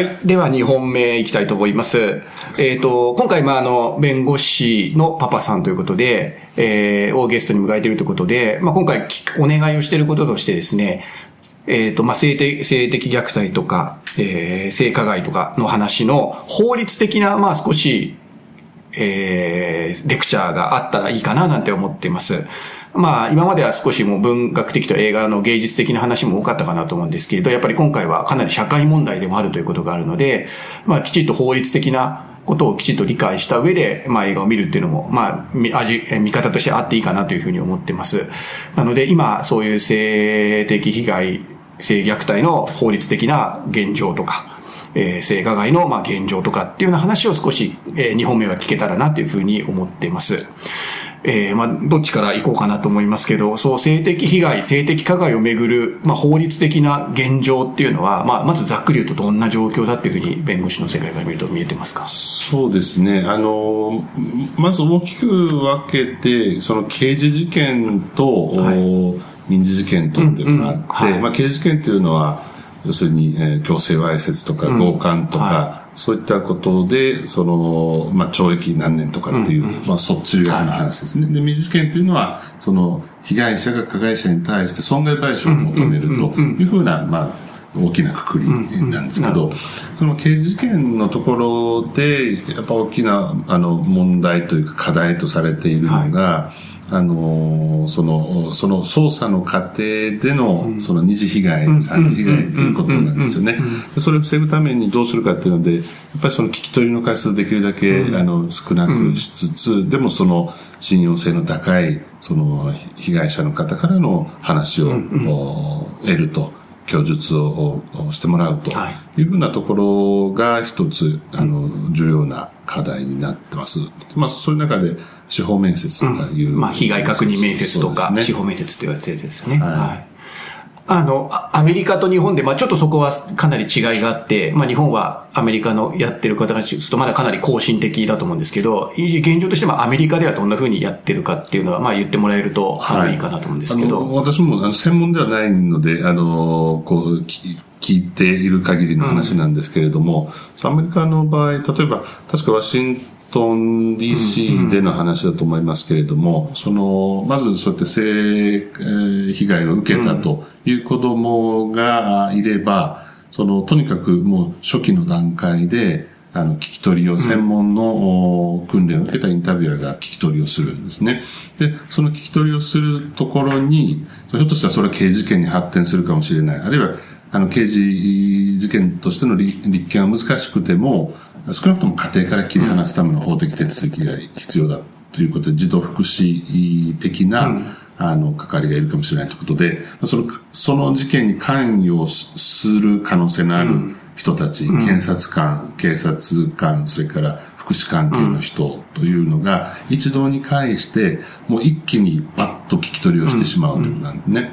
はい。では、2本目いきたいと思います。えっ、と、今回、まあ、あの、弁護士のパパさんということで、えー、をゲストに迎えているということで、まあ、今回、お願いをしていることとしてですね、えっ、と、まあ、性的、性的虐待とか、えー、性加害とかの話の法律的な、まあ、少し、えー、レクチャーがあったらいいかななんて思っています。まあ、今までは少しもう文学的と映画の芸術的な話も多かったかなと思うんですけれど、やっぱり今回はかなり社会問題でもあるということがあるので、まあ、きちっと法律的なことをきちっと理解した上で、まあ、映画を見るっていうのも、まあ、味、見方としてあっていいかなというふうに思ってます。なので、今、そういう性的被害、性虐待の法律的な現状とか、えー、性加害の、まあ、現状とかっていうような話を少し、えー、2本目は聞けたらなというふうに思っています。えー、まあ、どっちから行こうかなと思いますけど、そう、性的被害、性的加害をめぐる、まあ、法律的な現状っていうのは、まあ、まずざっくり言うとどんな状況だっていうふうに弁護士の世界から見ると見えてますか？そうですね。あの、まず大きく分けて、その刑事事件と、はい、民事事件とっていうのがあって、うんうん。はい、まあ、刑事事件っていうのは、要するに、えー、強制わいせつとか強姦とか、うんはい、そういったことで、その、まあ、懲役何年とかっていう、うんうん、まあ、そっち側の話ですね。はい、で、民事事件っていうのは、その、被害者が加害者に対して損害賠償を求めるというふうな、まあ、大きなくくりなんですけど、その刑事事件のところで、やっぱ大きな、あの、問題というか課題とされているのが、はいあの、その、その捜査の過程での、その二次被害、三次被害ということなんですよね。それを防ぐためにどうするかっていうので、やっぱりその聞き取りの回数できるだけ、あの、少なくしつつ、でもその、信用性の高い、その、被害者の方からの話を、得ると。供述をしてもらうというふうなところが一つ、あの、重要な課題になってます。まあ、そういう中で、司法面接とかいう、うん、まあ、被害確認面接とか、ね、司法面接と言われてるやつですよね。はい。はい、あの、アメリカと日本で、まあちょっとそこはかなり違いがあって、まあ日本はアメリカのやってる方がするとまだかなり更新的だと思うんですけど、現状としてはアメリカではどんな風にやってるかっていうのは、まあ言ってもらえると、はい、いいかなと思うんですけど。私もあの専門ではないので、あの、こう、聞いている限りの話なんですけれども、うん、アメリカの場合、例えば、確かワシントン DC での話だと思いますけれども、うんうん、その、まずそうやって性被害を受けたという子供がいれば、その、とにかくもう初期の段階で、あの、聞き取りを、専門の訓練を受けたインタビュアーが聞き取りをするんですね。で、その聞き取りをするところに、ひょっとしたらそれは刑事件に発展するかもしれない。あるいは、あの、刑事事件としての立件は難しくても、少なくとも家庭から切り離すための法的手続きが必要だということで、児童福祉的な、うん、あの、係がいるかもしれないということで、その、その事件に関与する可能性のある人たち、うん、検察官、警察官、それから福祉関係の人というのが、一堂に会して、もう一気にバッと聞き取りをしてしまうということなんですね。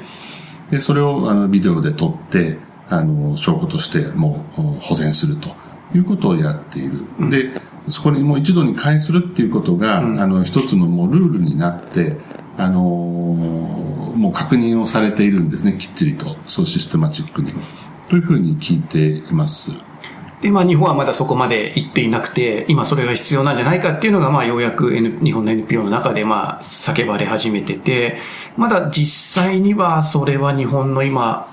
で、それをあのビデオで撮って、あの、証拠としてもう保全すると。いうことをやっている。うん、で、そこにもう一度に会するっていうことが、うん、あの、一つのもうルールになって、あのー、もう確認をされているんですね、きっちりと。そうシステマチックに。というふうに聞いています。で、まあ日本はまだそこまで行っていなくて、今それが必要なんじゃないかっていうのが、まあようやく、N、日本の NPO の中でまあ叫ばれ始めてて、まだ実際にはそれは日本の今、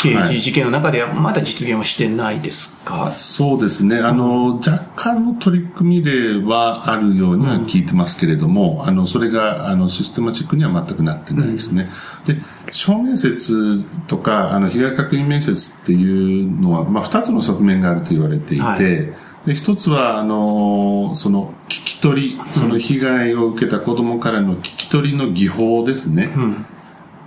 刑事事件の中ではまだ実現はしてないですか、はい、そうですね。あの、若干の取り組み例はあるようには聞いてますけれども、うん、あの、それが、あの、システマチックには全くなってないですね。うん、で、小面接とか、あの、被害確認面接っていうのは、まあ、二つの側面があると言われていて、はい、で、一つは、あの、その、聞き取り、その被害を受けた子供からの聞き取りの技法ですね。うん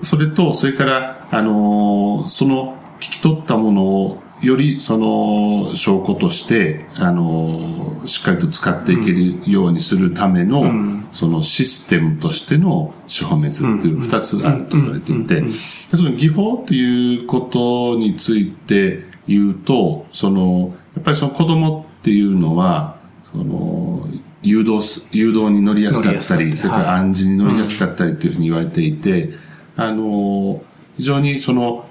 それと、それから、あのー、その聞き取ったものを、よりその証拠として、あのー、しっかりと使っていけるようにするための、うん、そのシステムとしての司法面接っていう二つあると言われていて、その技法っていうことについて言うと、その、やっぱりその子供っていうのは、その、誘導す、誘導に乗りやすかったり、それから暗示に乗りやすかったりというふうに言われていて、あの、非常にその、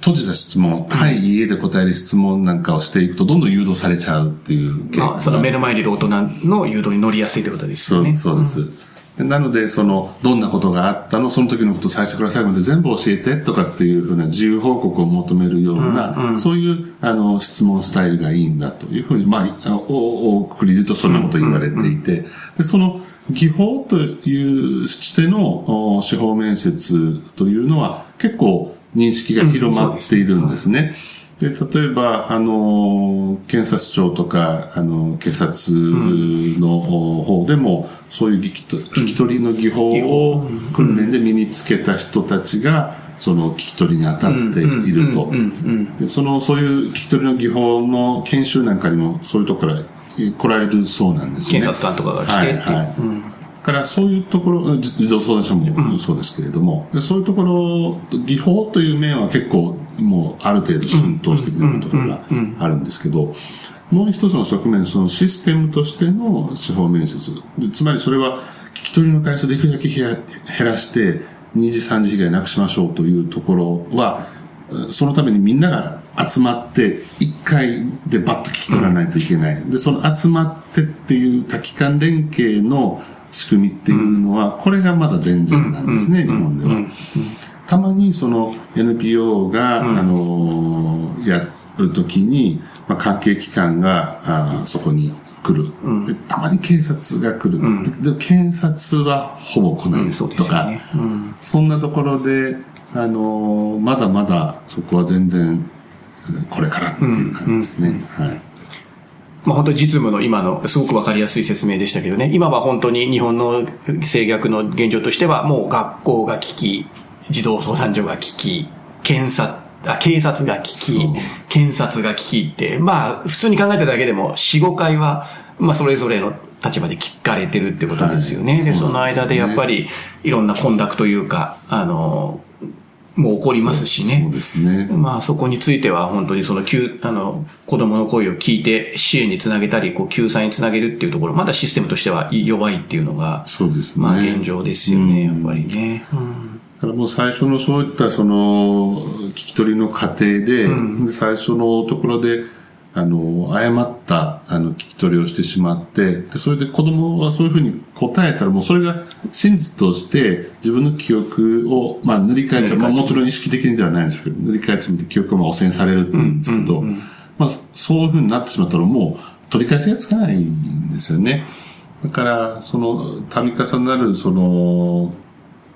閉じた質問、はい、家で答える質問なんかをしていくと、どんどん誘導されちゃうっていうまあ、その目の前にいる大人の誘導に乗りやすいということですよね。そうです。でなので、その、どんなことがあったの、その時のことを最初から最後まで全部教えてとかっていうふうな自由報告を求めるような、そういう、あの、質問スタイルがいいんだというふうに、まあ、あお、おくりで言うとそんなこと言われていて、で、その、技法という視点のお司法面接というのは結構認識が広まっているんですね。で、例えば、あの、検察庁とか、あの、警察の方でも、そういう聞きと聞き取りの技法を訓練で身につけた人たちが、その聞き取りに当たっていると。でその、そういう聞き取りの技法の研修なんかにも、そういうところからえ来られるそうなんですね。検察官とかが来てっていう。はいはい。だからそういうところ、じ児童相談所もそうですけれども、でそういうところ、技法という面は結構もうある程度浸透してきているところがあるんですけど、もう一つの側面、そのシステムとしての司法面接。でつまりそれは聞き取りの回数できるだけ減ら減らして、二次三次被害なくしましょうというところは、そのためにみんなが集まって、一回でバッと聞き取らないといけない。で、その集まってっていう多機関連携の仕組みっていうのは、これがまだ全然なんですね、日本では。たまにその NPO が、あのーやるときに、まあ、関係機関があーそこに来る、でたまに警察が来る、でで検察はほぼ来ないとか、そんなところで、あのーまだまだそこは全然これからっていう感じですね。はい。まあ本当に実務の今のすごくわかりやすい説明でしたけどね。今は本当に日本の制約の現状としてはもう学校が危機、児童相談所が危機、検察、あ警察が危機検察が危機って、まあ普通に考えただけでも4、5回は、まあそれぞれの立場で聞かれてるってことですよね。はいで、ねその間でやっぱりいろんな混濁というか、あの、もう起こりますしね。そうですね。まあそこについては本当にその救、あの、子供の声を聞いて支援につなげたり、こう救済につなげるっていうところ、まだシステムとしては弱いっていうのが、そうですね。まあ現状ですよね、やっぱりね。だからもう最初のそういったその聞き取りの過程で、で最初のところで、あの、誤ったあの聞き取りをしてしまって、でそれで子供はそういうふうに答えたらもうそれが真実として自分の記憶を、まあ塗り替えちゃう。まあもちろん意識的にではないんですけど、塗り替えちゃって記憶がまあ汚染されるっていうんですけど、まあそういうふうになってしまったらもう取り返しがつかないんですよね。だから、その、度重なる、その、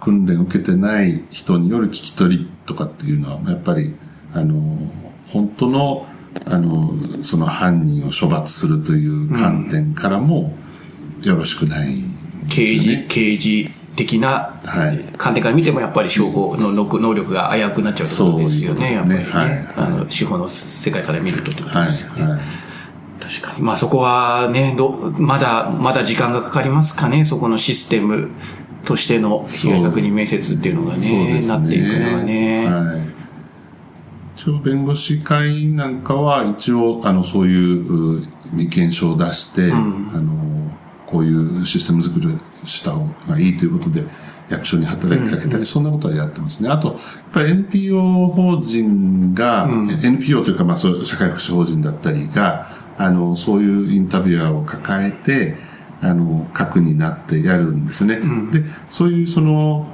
訓練を受けてない人による聞き取りとかっていうのは、やっぱり、あの、本当の、あの、その犯人を処罰するという観点からも、よろしくない、刑事、刑事的なはい観点から見てもやっぱり証拠の能能力が危うくなっちゃうってことですよね、やっぱりね。はいあの、司法の世界から見るとってことはい、ですよね。はい。確かに。まあそこはね、ど、まだ、まだ時間がかかりますかね、そこのシステムとしての被害確認面接っていうのがね、ね。なっていくのはね。はい。一応弁護士会なんかは一応あのそういうう意見書を出して、あのこういうシステム作りをした方がいいということで役所に働きかけたり、そんなことはやってますね。あと、やっぱり NPO 法人が、NPO というかまあそういう社会福祉法人だったりが、あのそういうインタビュアーを抱えて、あの、核になってやるんですね。で、そういうその、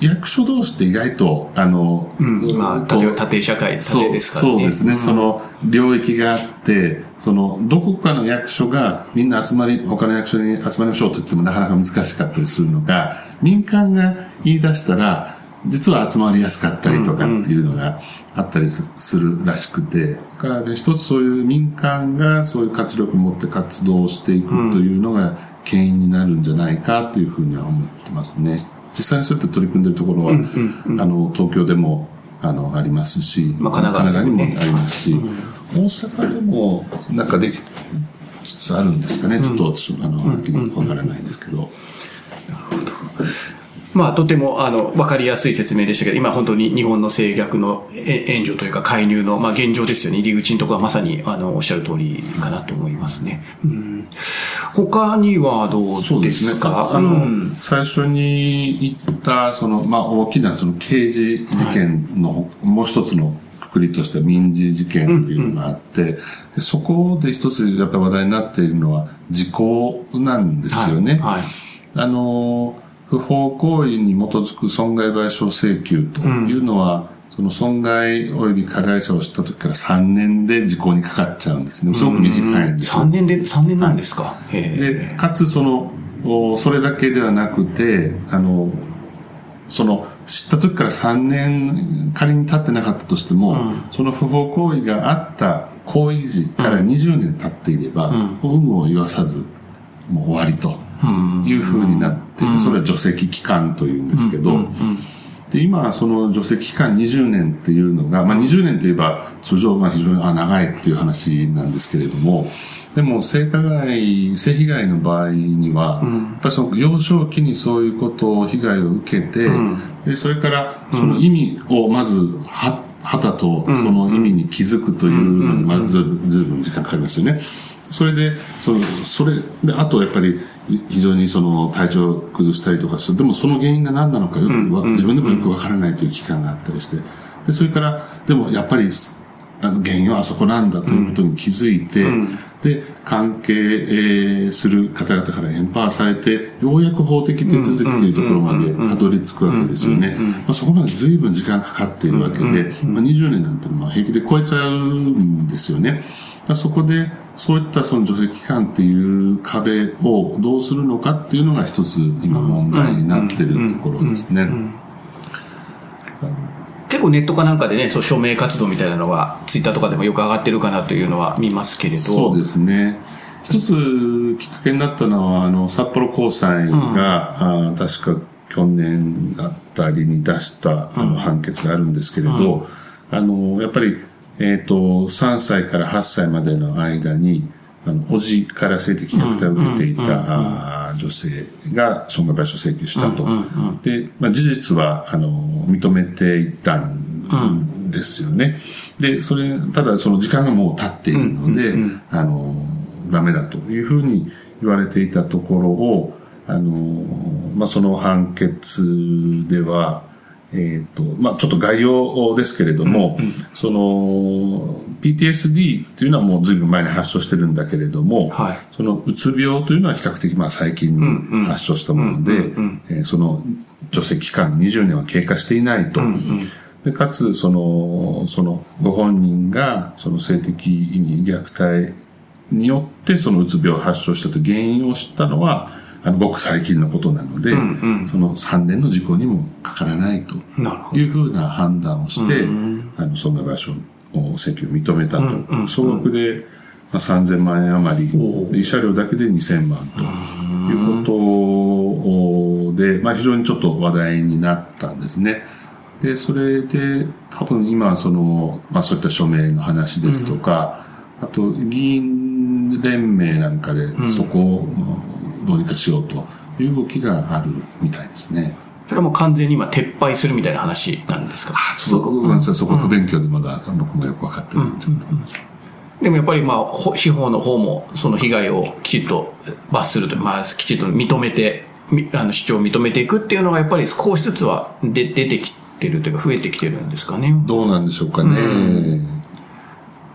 役所同士って意外と、あの、うんまあ、こう縦、縦社会、縦ですからね。そうですね、その領域があって、そのどこかの役所がみんな集まり、他の役所に集まりましょうと言ってもなかなか難しかったりするのが、民間が言い出したら、実は集まりやすかったりとかっていうのがあったりすするらしくて、だからね、一つそういう民間がそういう活力を持って活動していくというのが牽引になるんじゃないかというふうには思ってますね。実際にそうやって取り組んでるところは、あの、東京でも、あの、ありますし、まあ神奈川にもありますし、大阪でもなんかできつつあるんですかね。ちょっと私、あの、はっきりわからないですけど。まあ、とても、あの、わかりやすい説明でしたけど、今本当に日本の制約の援助というか介入の、まあ、現状ですよね。入り口のところはまさに、あの、おっしゃる通りかなと思いますね。うん、他にはどうですか？あの、うん。最初に言った、その、まあ、大きな、その、刑事事件の、もう一つのくくりとして民事事件というのがあって、でそこで一つやっぱり話題になっているのは時効なん。ですよね。はい。あの、不法行為に基づく損害賠償請求というのは、その損害及び加害者を知った時から3年で時効にかかっちゃうんですね。すごく短いんですよ。3年で、3年なんですか？で、かつその、おそれだけではなくて、あの、その、知った時から3年仮に経ってなかったとしても、その不法行為があった行為時から20年経っていれば、有無を言わさず、もう終わりというふうになって、それは除籍期間というんですけど、で、今、その除籍期間20年っていうのが、まあ20年といえば通常、まあ非常にあ長いっていう話なんですけれども、でも性加害、性被害の場合には、やっぱりその幼少期にそういうことを、被害を受けて、で、それからその意味をまず、は、はたとその意味に気づくというのに、まずずいぶん時間かかりますよね。それで、その、それで、あとやっぱり、非常にその体調を崩したりとかして、でもその原因が何なのかよくわ、自分でもよくわからないという期間があったりして、で、それから、でもやっぱり、あの原因はあそこなんだということに気づいて、で、関係、えーする方々からエンパワーされて、ようやく法的手続きというところまでたどり着くわけですよね。まあ、そこまで随分時間かかっているわけで、まあ、20年なんてのは平気で超えちゃうんですよね。そこで、そういったその除籍期間っていう壁をどうするのかっていうのが一つ今問題になっているところですね。結構ネットかなんかでね、そう署名活動みたいなのが、ツイッターとかでもよく上がってるかなというのは見ますけれど。そうですね。一つきっかけになったのは、あの、札幌高裁が、あ確か去年あたりに出したあの判決があるんですけれど、あの、やっぱり、えっ、と、3歳から8歳までの間に、あの、おじから性的虐待を受けていた、あ女性が損害賠償請求したと。で、まあ、事実は、あの、認めていたんですよね。で、それ、ただその時間がもう経っているので、あの、ダメだというふうに言われていたところを、あの、まあ、その判決では、えっ、と、まあ、ちょっと概要ですけれども、その、PTSD っていうのはもう随分前に発症してるんだけれども、はい。そのうつ病というのは比較的まあ最近に発症したもので、えーその除籍期間20年は経過していないと。でかつ、その、その、ご本人が、その性的に虐待によって、そのうつ病を発症したと原因を知ったのは、あの、ごく最近のことなので、その3年の事故にもかからないというふうな判断をして、あの、損害賠償請求を認めたと。総額で、まあ、3000万円余り、で慰謝料だけで2000万ということで、まあ、非常にちょっと話題になったんですね。で、それで、多分今、その、まあ、そういった署名の話ですとか、あと、議員連盟なんかで、そこをうんどうにかしようという動きがあるみたいですね。それはもう完全に今撤廃するみたいな話なんですか？そこ、ごめんなさい、そこ不勉強でまだ僕もよくわかってないんですけど。でもやっぱりまあ、ほ司法の方もその被害をきちっと罰すると、まあ、きちっと認めて、みあの主張を認めていくっていうのがやっぱり少しずつはで出てきてるというか増えてきてるんですかね。どうなんでしょうかね。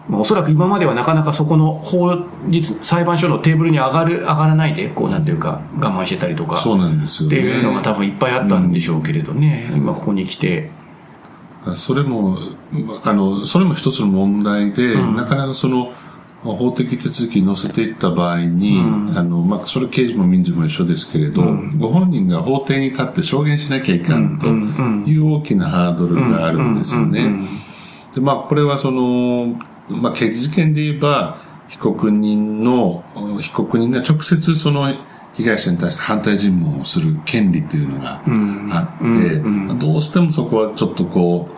まあ、おそらく今まではなかなかそこの法律、裁判所のテーブルに上がる、上がらないで、こうなんていうか我慢してたりとか。そうなんですよね。っていうのが多分いっぱいあったんでしょうけれどね。今ここに来て。それも、あの、それも一つの問題で、なかなかその、法的手続きに乗せていった場合に、あの、まあ、それ刑事も民事も一緒ですけれど、ご本人が法廷に立って証言しなきゃいかんという大きなハードルがあるんですよね。で、まあ、これはその、まあ、刑事事件で言えば、被告人の、被告人が直接その、被害者に対して反対尋問をする権利というのがあって、どうしてもそこはちょっとこう、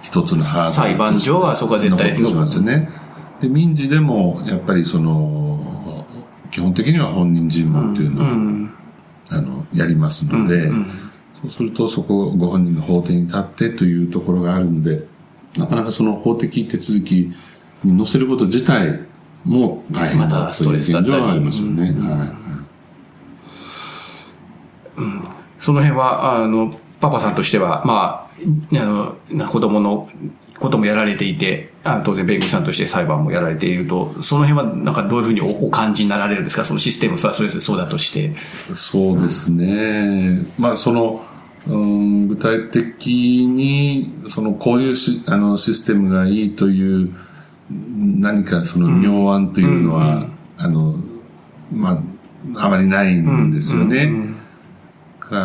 一つのハードル裁判上はそこは絶対残ますよね。で、民事でも、やっぱりその、基本的には本人尋問というのを、あの、やりますので、そうするとそこご本人の法廷に立ってというところがあるんで、なかなかその法的手続きに載せること自体も大変まだたストレという現状はありますよね。はいその辺は、あの、パパさんとしては、まあ、あの、子供のこともやられていて、あ当然弁護士さんとして裁判もやられていると、その辺はなんかどういうふうにおお感じになられるんですか？そのシステムはそれぞれそうだとして。そうですね。まあ、その、うん、具体的に、その、こういうしあのシステムがいいという、何かその妙案というのは、あの、まあ、あまりないんですよね。だから、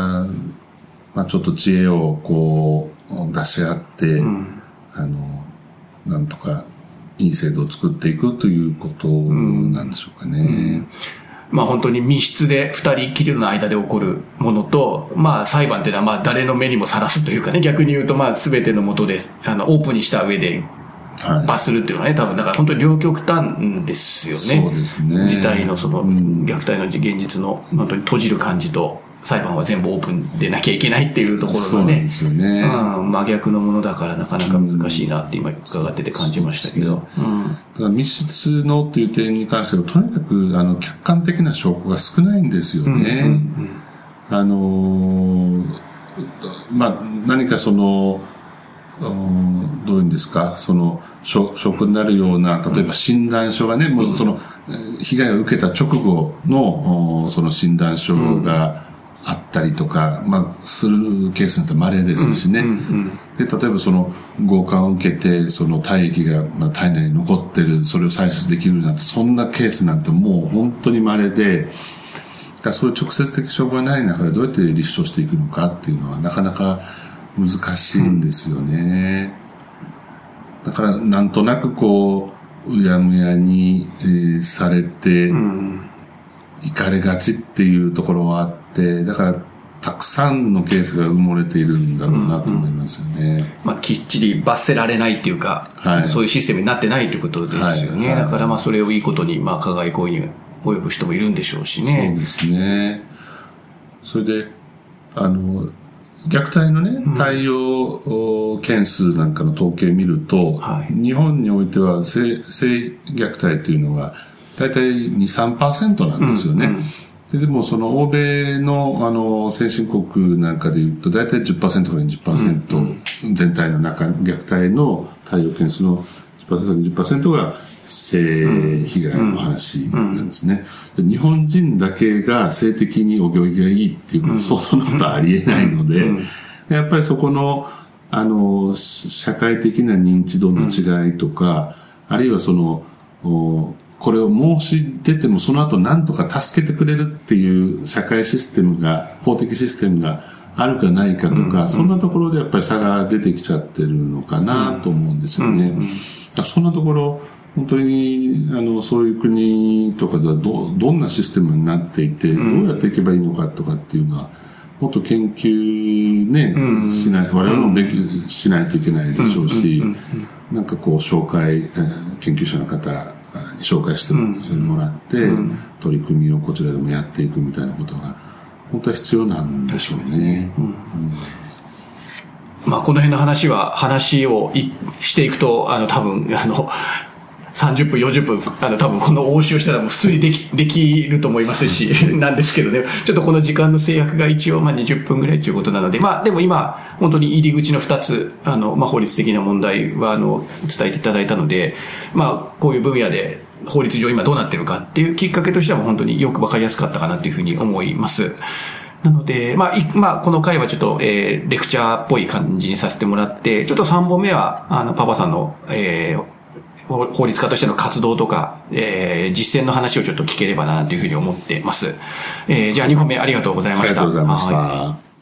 まあ、ちょっと知恵をこう、出し合って、あの、なんとか、いい制度を作っていくということなんでしょうかね。まあ本当に密室で二人きりの間で起こるものと、まあ裁判っていうのはまあ誰の目にもさらすというかね、逆に言うとまあ全てのもとです。あの、オープンにした上ではい。罰するっていうのはね、多分だから本当に両極端ですよね。そうですね事態のその、虐待の現実の本当に閉じる感じと、裁判は全部オープンでなきゃいけないっていうところのねそうで、すよね。うん、真逆のものだからなかなか難しいなって今伺ってて感じましたけど。うんだから密室のっていう点に関しては、とにかくあの客観的な証拠が少ないんですよね。あのーまあ、何かその、うんどういうんですか、その、証証拠になるような、例えば診断書がね、もうその、えー被害を受けた直後の、おその診断書があったりとか、まあ、するケースなんて稀ですしね。で、例えばその、強姦を受けて、その体液がまあ体内に残ってる、それを採取できるなんて、そんなケースなんてもう本当に稀で、そういう直接的証拠がない中でどうやって立証していくのかっていうのはなかなか難しいんですよね。だからなんとなくこう、うやむやに、えーされて、行かれがちっていうところはあって、だからたくさんのケースが埋もれているんだろうなと思いますよね。まあ、きっちり罰せられないっていうか、はいそういうシステムになってないということですよね。はいはいだからまあそれをいいことに、まあ加害行為に及ぶ人もいるんでしょうしそうね。ですね。それで、あの、虐待のね、対応件数なんかの統計見ると、はい。日本においては性性虐待というのが、大体2、3%なんですよね。ででも、その欧米のあの先進国なんかで言うと、大体10%から20%、全体の中、虐待の対応件数の10%から20%が性被害の話なんですね。で日本人だけが性的にお行儀がいいっていうこと、そんなことはありえないので、やっぱりそこの、あの、し社会的な認知度の違いとか、あるいはその、おこれを申し出てもその後何とか助けてくれるっていう社会システムが、法的システムがあるかないかとか、そんなところでやっぱり差が出てきちゃってるのかなと思うんですよね。だからそんなところ、本当に、あの、そういう国とかではど、どんなシステムになっていて、どうやっていけばいいのかとかっていうのは、もっと研究ね、しない、我々も勉強しないといけないでしょうし、なんかこう、紹介、えー研究者の方に紹介してもらって、取り組みをこちらでもやっていくみたいなことが、本当は必要なんでしょうね。まあこの辺の話は、話をいしていくと、あの多分、あの、30分、40分、あの、多分この応酬したらもう普通にでき、できると思いますし、なんですけどね、ちょっとこの時間の制約が一応、まあ20分ぐらいということなので、まあでも今、本当に入り口の2つ、あの、まあ法律的な問題は、あの、伝えていただいたので、まあこういう分野で、法律上今どうなってるかっていうきっかけとしては本当によくわかりやすかったかなというふうに思います。なので、まあ、いまあ、この回はちょっと、えー、レクチャーっぽい感じにさせてもらって、ちょっと3本目は、あの、パパさんの、えー、法法律家としての活動とか、えー、実践の話をちょっと聞ければなというふうに思ってます。えー、じゃあ2本目ありがとうございました。ありがとうございましはいた。